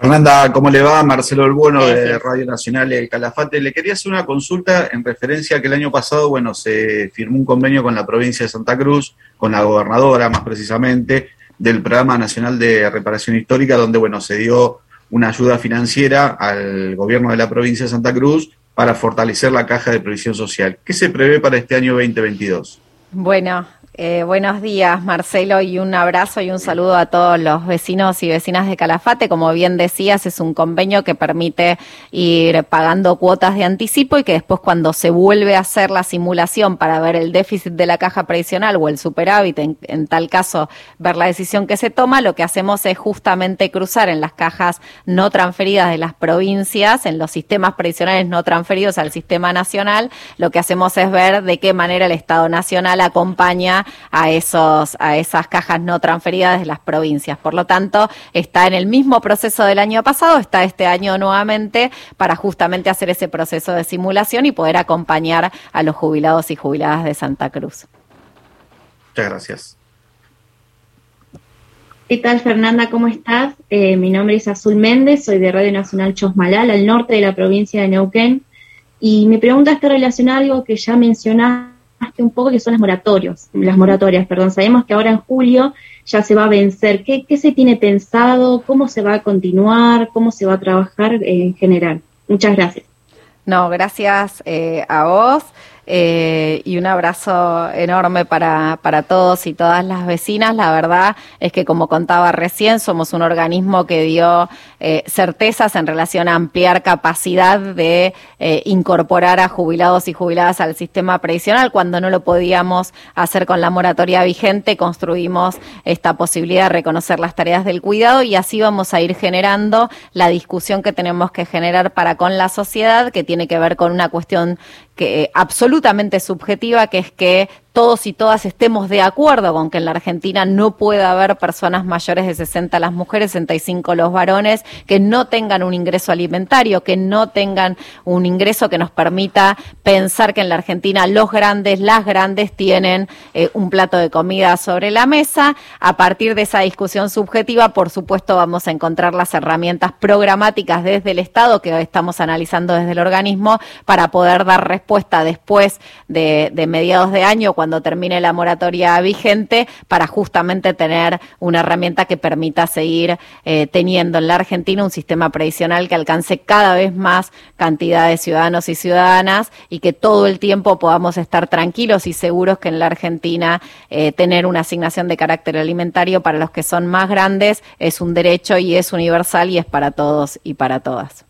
Fernanda, ¿cómo le va? Marcelo El Bueno de Radio Nacional El Calafate. Le quería hacer una consulta en referencia a que el año pasado, bueno, se firmó un convenio con la provincia de Santa Cruz, con la gobernadora más precisamente, del Programa Nacional de Reparación Histórica, donde, bueno, se dio una ayuda financiera al gobierno de la provincia de Santa Cruz para fortalecer la caja de previsión social. ¿Qué se prevé para este año 2022? Bueno, eh, buenos días, Marcelo, y un abrazo y un saludo a todos los vecinos y vecinas de Calafate. Como bien decías, es un convenio que permite ir pagando cuotas de anticipo y que después cuando se vuelve a hacer la simulación para ver el déficit de la caja previsional o el superávit, en, tal caso ver la decisión que se toma, lo que hacemos es justamente cruzar en las cajas no transferidas de las provincias, en los sistemas previsionales no transferidos al sistema nacional, lo que hacemos es ver de qué manera el Estado Nacional acompaña a, esos, a esas cajas no transferidas de las provincias. Por lo tanto, está en el mismo proceso del año pasado, está este año nuevamente para justamente hacer ese proceso de simulación y poder acompañar a los jubilados y jubiladas de Santa Cruz. Muchas gracias. ¿Qué tal, Fernanda? ¿Cómo estás? Eh, mi nombre es Azul Méndez, soy de Radio Nacional Chosmalal, al norte de la provincia de Neuquén. Y mi pregunta está relacionada a algo que ya mencionaste un poco que son las moratorios, las moratorias, perdón. Sabemos que ahora en julio ya se va a vencer. ¿Qué, se tiene pensado? ¿Cómo se va a continuar? ¿Cómo se va a trabajar en general? Muchas gracias. No, gracias eh, a vos. Eh, y un abrazo enorme para, para todos y todas las vecinas. La verdad es que, como contaba recién, somos un organismo que dio eh, certezas en relación a ampliar capacidad de eh, incorporar a jubilados y jubiladas al sistema previsional. Cuando no lo podíamos hacer con la moratoria vigente, construimos esta posibilidad de reconocer las tareas del cuidado y así vamos a ir generando la discusión que tenemos que generar para con la sociedad, que tiene que ver con una cuestión que absolutamente subjetiva, que es que todos y todas estemos de acuerdo con que en la Argentina no puede haber personas mayores de 60 las mujeres, 65 los varones, que no tengan un ingreso alimentario, que no tengan un ingreso que nos permita pensar que en la Argentina los grandes, las grandes tienen eh, un plato de comida sobre la mesa. A partir de esa discusión subjetiva, por supuesto, vamos a encontrar las herramientas programáticas desde el Estado que estamos analizando desde el organismo para poder dar respuesta después de, de mediados de año cuando termine la moratoria vigente para justamente tener una herramienta que permita seguir eh, teniendo en la Argentina un sistema previsional que alcance cada vez más cantidad de ciudadanos y ciudadanas y que todo el tiempo podamos estar tranquilos y seguros que en la Argentina eh, tener una asignación de carácter alimentario para los que son más grandes es un derecho y es universal y es para todos y para todas.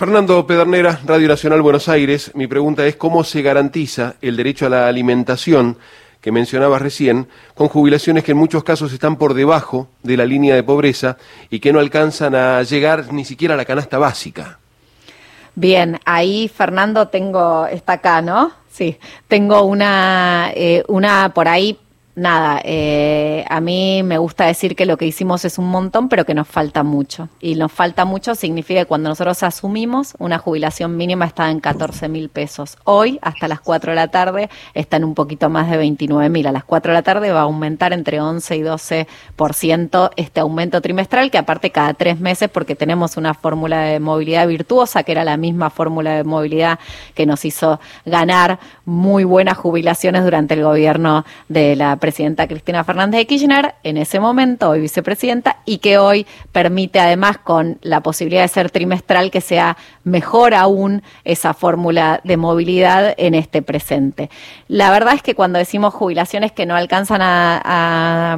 Fernando Pedernera, Radio Nacional Buenos Aires. Mi pregunta es cómo se garantiza el derecho a la alimentación que mencionabas recién, con jubilaciones que en muchos casos están por debajo de la línea de pobreza y que no alcanzan a llegar ni siquiera a la canasta básica. Bien, ahí Fernando tengo, está acá, ¿no? Sí, tengo una, eh, una por ahí nada, eh, a mí me gusta decir que lo que hicimos es un montón, pero que nos falta mucho. Y nos falta mucho significa que cuando nosotros asumimos, una jubilación mínima está en 14 mil pesos. Hoy, hasta las 4 de la tarde, está en un poquito más de 29 mil. A las 4 de la tarde va a aumentar entre 11 y 12% este aumento trimestral, que aparte cada tres meses, porque tenemos una fórmula de movilidad virtuosa, que era la misma fórmula de movilidad que nos hizo ganar muy buenas jubilaciones durante el gobierno de la presidencia presidenta Cristina Fernández de Kirchner, en ese momento, hoy vicepresidenta, y que hoy permite además con la posibilidad de ser trimestral que sea mejor aún esa fórmula de movilidad en este presente. La verdad es que cuando decimos jubilaciones que no alcanzan a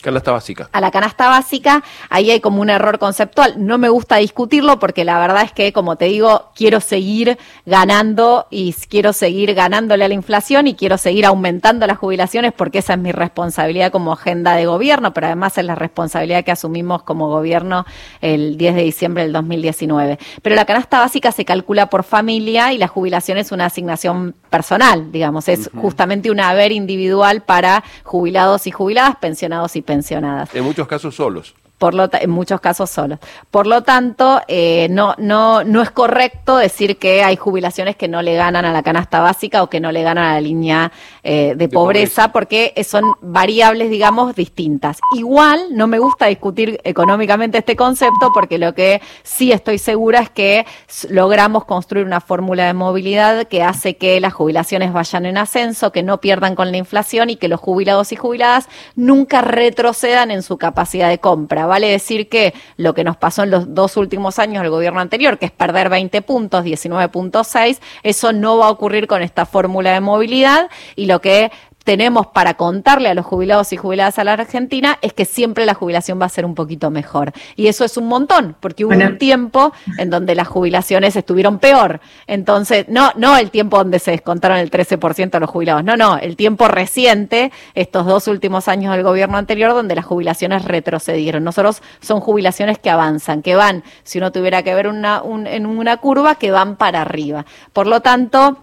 Canasta básica. A la canasta básica, ahí hay como un error conceptual. No me gusta discutirlo porque la verdad es que, como te digo, quiero seguir ganando y quiero seguir ganándole a la inflación y quiero seguir aumentando las jubilaciones porque esa es mi responsabilidad como agenda de gobierno, pero además es la responsabilidad que asumimos como gobierno el 10 de diciembre del 2019. Pero la canasta básica se calcula por familia y la jubilación es una asignación personal, digamos, es justamente un haber individual para jubilados y jubiladas, pensionados y pensionadas. En muchos casos solos por lo en muchos casos solos. Por lo tanto, eh, no, no, no es correcto decir que hay jubilaciones que no le ganan a la canasta básica o que no le ganan a la línea eh, de, pobreza, porque son variables, digamos, distintas. Igual, no me gusta discutir económicamente este concepto, porque lo que sí estoy segura es que logramos construir una fórmula de movilidad que hace que las jubilaciones vayan en ascenso, que no pierdan con la inflación y que los jubilados y jubiladas nunca retrocedan en su capacidad de compra vale decir que lo que nos pasó en los dos últimos años del gobierno anterior, que es perder 20 puntos, 19.6, eso no va a ocurrir con esta fórmula de movilidad y lo que tenemos para contarle a los jubilados y jubiladas a la Argentina es que siempre la jubilación va a ser un poquito mejor. Y eso es un montón, porque hubo un tiempo en donde las jubilaciones estuvieron peor. Entonces, no, no el tiempo donde se descontaron el 13% de los jubilados, no, no, el tiempo reciente, estos dos últimos años del gobierno anterior, donde las jubilaciones retrocedieron. Nosotros son jubilaciones que avanzan, que van, si uno tuviera que ver una, en una curva, que van para arriba. Por lo tanto,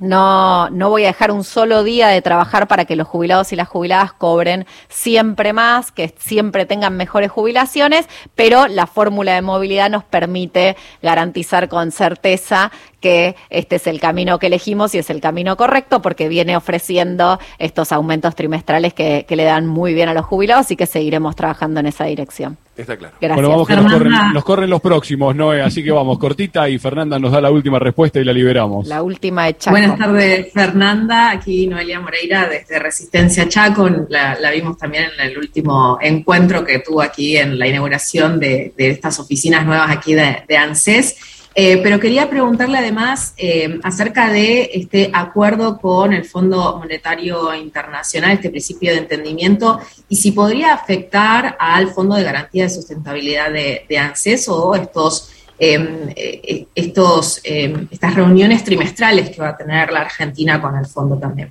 no, no voy a dejar un solo día de trabajar para que los jubilados y las jubiladas cobren siempre más, que siempre tengan mejores jubilaciones, pero la fórmula de movilidad nos permite garantizar con certeza que este es el camino que elegimos y es el camino correcto porque viene ofreciendo estos aumentos trimestrales que, le dan muy bien a los jubilados y que seguiremos trabajando en esa dirección. Está claro. Bueno, vamos que nos corren, nos corren, los próximos, Noé, así que vamos, cortita y Fernanda nos da la última respuesta y la liberamos. La última de Chaco. Buenas tardes, Fernanda. Aquí Noelia Moreira desde Resistencia Chaco. La, vimos también en el último encuentro que tuvo aquí en la inauguración de, estas oficinas nuevas aquí de, de ANSES. Eh, pero quería preguntarle además eh, acerca de este acuerdo con el Fondo Monetario Internacional, este principio de entendimiento, y si podría afectar al Fondo de Garantía de Sustentabilidad de, de ANSES o estos, em, eh, estos, em, estas reuniones trimestrales que va a tener la Argentina con el fondo también.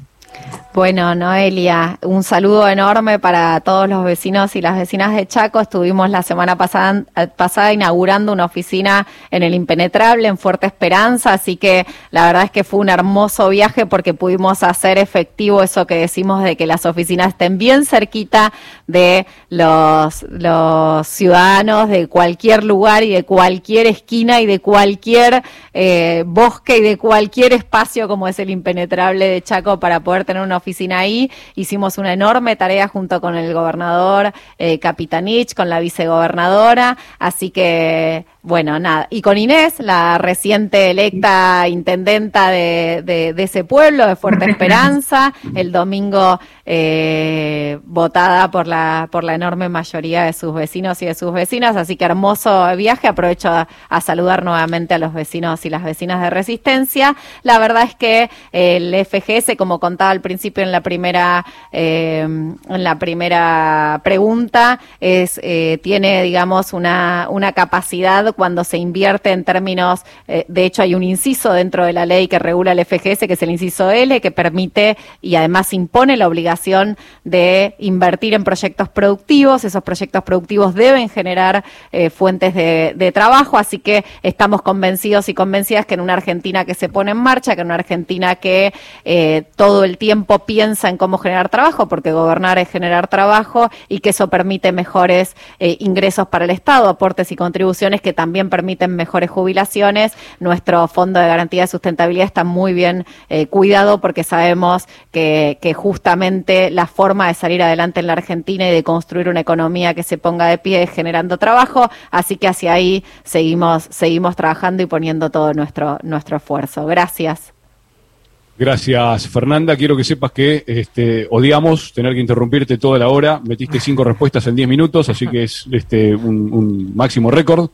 Bueno, Noelia, un saludo enorme para todos los vecinos y las vecinas de Chaco. Estuvimos la semana pasada, pasada, inaugurando una oficina en el Impenetrable, en Fuerte Esperanza, así que la verdad es que fue un hermoso viaje porque pudimos hacer efectivo eso que decimos de que las oficinas estén bien cerquita de los, los ciudadanos de cualquier lugar y de cualquier esquina y de cualquier eh, bosque y de cualquier espacio como es el Impenetrable de Chaco para poder tener una oficina ahí. Hicimos una enorme tarea junto con el gobernador eh, Capitanich, con la vicegobernadora, así que bueno, nada. Y con Inés, la reciente electa intendenta de, de, ese pueblo, de Fuerte [LAUGHS] Esperanza, el domingo eh, votada por la, por la enorme mayoría de sus vecinos y de sus vecinas. Así que hermoso viaje. Aprovecho a, saludar nuevamente a los vecinos y las vecinas de Resistencia. La verdad es que el FGS, como contaba al principio en la primera, eh, en la primera pregunta, es, eh, tiene, digamos, una, una capacidad cuando se invierte en términos, eh, de hecho hay un inciso dentro de la ley que regula el FGS, que es el inciso L, que permite y además impone la obligación de invertir en proyectos productivos. Esos proyectos productivos deben generar fuentes de, trabajo, así que estamos convencidos y convencidas que en una Argentina que se pone en marcha, que en una Argentina que eh, todo el tiempo piensa en cómo generar trabajo, porque gobernar es generar trabajo y que eso permite mejores ingresos para el Estado, aportes y contribuciones que también permiten mejores jubilaciones. Nuestro fondo de garantía de sustentabilidad está muy bien eh, cuidado porque sabemos que, justamente la forma de salir adelante en la Argentina y de construir una economía que se ponga de pie es generando trabajo. Así que hacia ahí seguimos, seguimos trabajando y poniendo todo nuestro, nuestro esfuerzo. Gracias. Gracias, Fernanda. Quiero que sepas que este, odiamos tener que interrumpirte toda la hora. Metiste cinco respuestas en diez minutos, así que es este, un, máximo récord.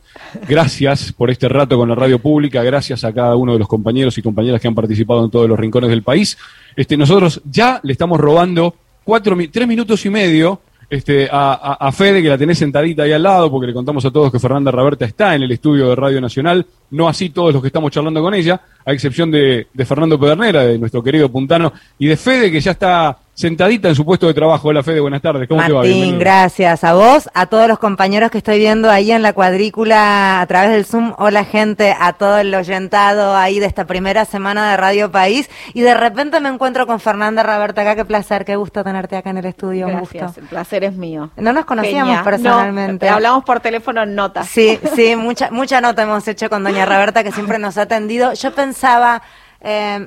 Gracias por este rato con la radio pública. Gracias a cada uno de los compañeros y compañeras que han participado en todos los rincones del país. Este, nosotros ya le estamos robando cuatro, tres minutos y medio este, a, Fede, que la tenés sentadita ahí al lado, porque le contamos a todos que Fernanda Raberta está en el estudio de Radio Nacional, no así todos los que estamos charlando con ella, a excepción de, de Fernando Pedernera, de nuestro querido puntano, y de Fede, que ya está sentadita en su puesto de trabajo. Hola Fede, buenas tardes. ¿Cómo te va? Martín, gracias. A vos, a todos los compañeros que estoy viendo ahí en la cuadrícula a través del Zoom. Hola gente, a todo el oyentado ahí de esta primera semana de Radio País. Y de repente me encuentro con Fernanda Raberta acá. Qué placer, qué gusto tenerte acá en el estudio. Gracias, el placer es mío. No nos conocíamos personalmente. hablamos por teléfono en notas. Sí, sí, mucha, mucha nota hemos hecho con doña Roberta que siempre nos ha atendido. Yo pensaba... Eh,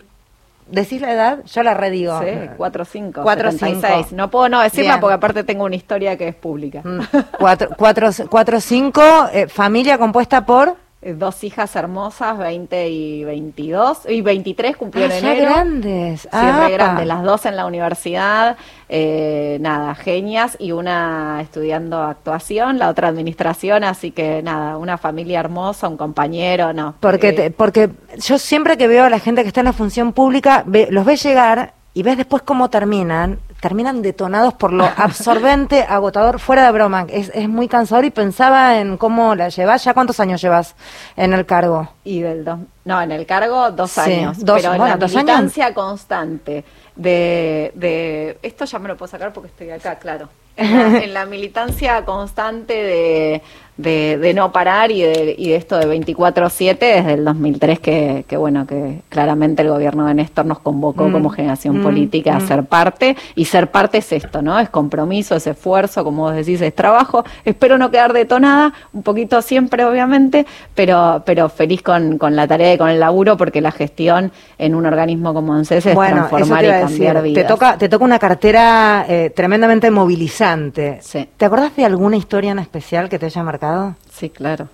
¿Decís la edad? Yo la redigo. Sí, 4 5. 4 6. No puedo no decirla porque aparte tengo una historia que es pública. [LAUGHS] 4 5, eh, familia compuesta por dos hijas hermosas, 20 y 22, y 23 cumplieron ah, enero. grandes. Sí, re grandes, las dos en la universidad, eh, nada, genias, y una estudiando actuación, la otra administración, así que nada, una familia hermosa, un compañero, no. Porque, eh, porque yo siempre que veo a la gente que está en la función pública, los ve llegar y ves después cómo terminan terminan detonados por lo [LAUGHS] absorbente, agotador, fuera de broma. Es, es muy cansador y pensaba en cómo la llevas. ¿Ya cuántos años llevas en el cargo? Y del dos, no, en el cargo dos años. Dos, pero bueno, en la militancia constante de, de... Esto ya me lo puedo sacar porque estoy acá, claro. en la militancia constante de de, no parar y de, y de esto de 24-7 desde el 2003 que, que, bueno, que claramente el gobierno de Néstor nos convocó mm. como generación mm. política a mm. ser parte y ser parte es esto, ¿no? Es compromiso, es esfuerzo, como vos decís, es trabajo. Espero no quedar detonada, un poquito siempre obviamente, pero, pero feliz con, con la tarea y con el laburo porque la gestión en un organismo como ANSES es transformar y cambiar vidas. Te toca, te toca una cartera eh, tremendamente movilizante. Sí. ¿Te acordás de alguna historia en especial que te haya marcado? Sí, claro.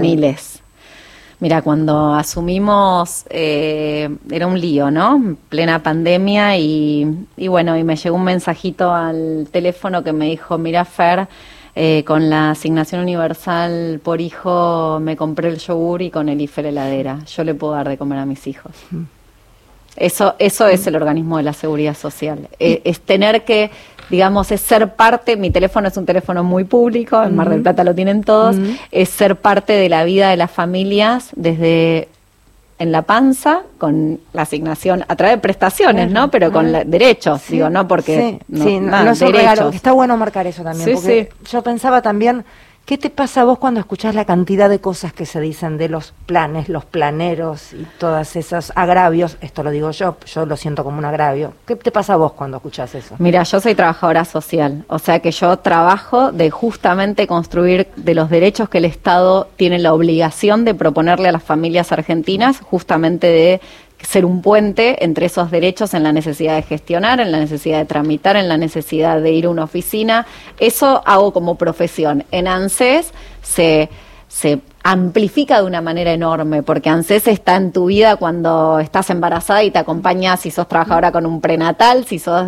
Miles. Mira, cuando asumimos eh, era un lío, ¿no? Plena pandemia y, y, bueno, y me llegó un mensajito al teléfono que me dijo, mira Fer, eh, con la asignación universal por hijo me compré el yogur y con el IFE la heladera. Yo le puedo dar de comer a mis hijos. Mm. Eso, eso es el organismo de la seguridad social. Eh, es tener que digamos, es ser parte, mi teléfono es un teléfono muy público, en Mar del Plata lo tienen todos, es ser parte de la vida de las familias desde en la panza con la asignación a través de prestaciones, ¿no? Pero con derechos, digo, no porque sí, no, no, derechos. Está bueno marcar eso también, porque yo pensaba también ¿Qué te pasa a vos cuando escuchás la cantidad de cosas que se dicen de los planes, los planeros y todos esos agravios? Esto lo digo yo, yo lo siento como un agravio. ¿Qué te pasa a vos cuando escuchás eso? Mira, yo soy trabajadora social, o sea que yo trabajo de justamente construir de los derechos que el Estado tiene la obligación de proponerle a las familias argentinas, justamente de ser un puente entre esos derechos en la necesidad de gestionar, en la necesidad de tramitar, en la necesidad de ir a una oficina. Eso hago como profesión. En ANSES se, se amplifica de una manera enorme, porque ANSES está en tu vida cuando estás embarazada y te acompaña si sos trabajadora con un prenatal, si sos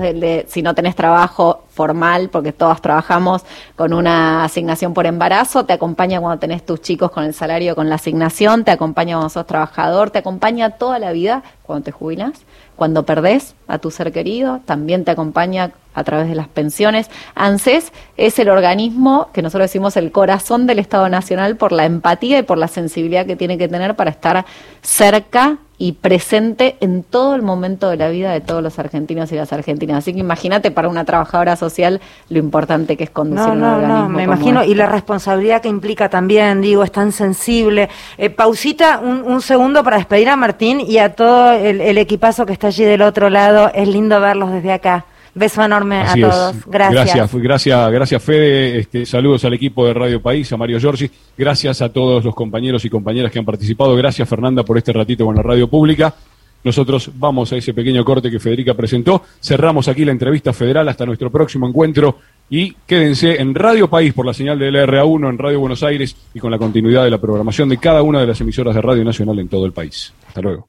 si no tenés trabajo formal, porque todos trabajamos con una asignación por embarazo, te acompaña cuando tenés tus chicos con el salario, con la asignación, te acompaña cuando sos trabajador, te acompaña toda la vida cuando te jubilas cuando perdés a tu ser querido, también te acompaña a través de las pensiones. ANSES es el organismo que nosotros decimos el corazón del Estado Nacional por la empatía y por la sensibilidad que tiene que tener para estar cerca y presente en todo el momento de la vida de todos los argentinos y las argentinas. Así que imagínate para una trabajadora social lo importante que es conducir un organismo. No, me imagino, y la este. responsabilidad que implica también, digo, es tan sensible. Eh, pausita un, segundo para despedir a Martín y a todo el equipazo que está allí del otro lado. Es lindo verlos desde acá. Beso enorme a todos. Gracias. Gracias, gracias, gracias Fede. Este, saludos al equipo de Radio País, a Mario Giorgi. Gracias a todos los compañeros y compañeras que han participado. Gracias Fernanda por este ratito con la radio pública. Nosotros vamos a ese pequeño corte que Federica presentó. Cerramos aquí la entrevista federal hasta nuestro próximo encuentro y quédense en Radio País por la señal de LRA1 en Radio Buenos Aires y con la continuidad de la programación de cada una de las emisoras de Radio Nacional en todo el país. Hasta luego.